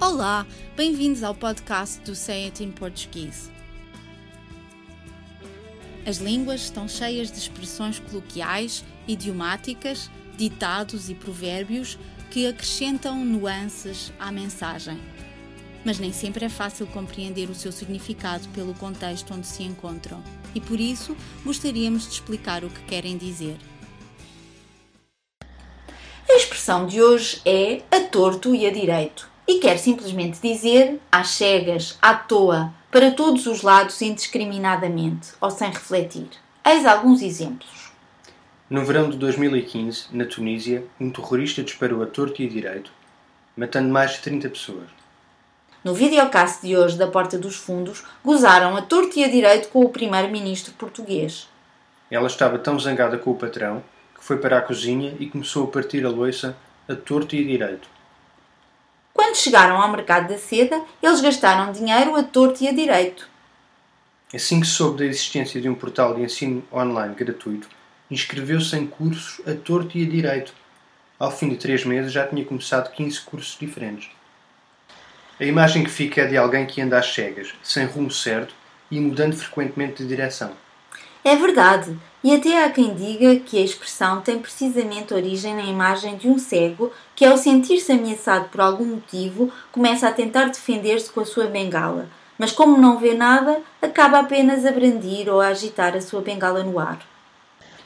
Olá, bem-vindos ao podcast do Say It in Português. As línguas estão cheias de expressões coloquiais, idiomáticas, ditados e provérbios que acrescentam nuances à mensagem. Mas nem sempre é fácil compreender o seu significado pelo contexto onde se encontram, e por isso gostaríamos de explicar o que querem dizer. A expressão de hoje é a torto e a direito e quer simplesmente dizer às cegas, à toa, para todos os lados indiscriminadamente ou sem refletir. Eis alguns exemplos. No verão de 2015, na Tunísia, um terrorista disparou a torto e a direito, matando mais de 30 pessoas. No videocast de hoje da Porta dos Fundos, gozaram a torto e a direito com o primeiro-ministro português. Ela estava tão zangada com o patrão que foi para a cozinha e começou a partir a loiça a torto e a direito. Quando chegaram ao mercado da seda, eles gastaram dinheiro a torto e a direito. Assim que soube da existência de um portal de ensino online gratuito, inscreveu-se em cursos a torto e a direito. Ao fim de três meses já tinha começado 15 cursos diferentes. A imagem que fica é de alguém que anda às cegas, sem rumo certo e mudando frequentemente de direção. É verdade, e até há quem diga que a expressão tem precisamente origem na imagem de um cego que, ao sentir-se ameaçado por algum motivo, começa a tentar defender-se com a sua bengala, mas como não vê nada, acaba apenas a brandir ou a agitar a sua bengala no ar.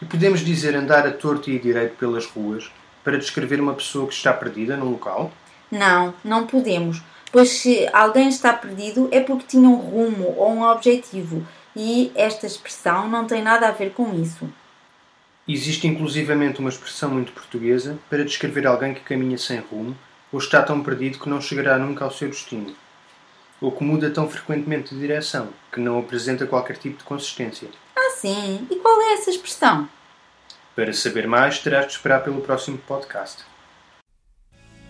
E podemos dizer andar a torto e a direito pelas ruas para descrever uma pessoa que está perdida num local? Não, não podemos, pois se alguém está perdido é porque tinha um rumo ou um objetivo e esta expressão não tem nada a ver com isso. Existe inclusivamente uma expressão muito portuguesa para descrever alguém que caminha sem rumo ou está tão perdido que não chegará nunca ao seu destino, ou que muda tão frequentemente de direção que não apresenta qualquer tipo de consistência. Ah, sim? E qual é essa expressão? Para saber mais, terás de esperar pelo próximo podcast.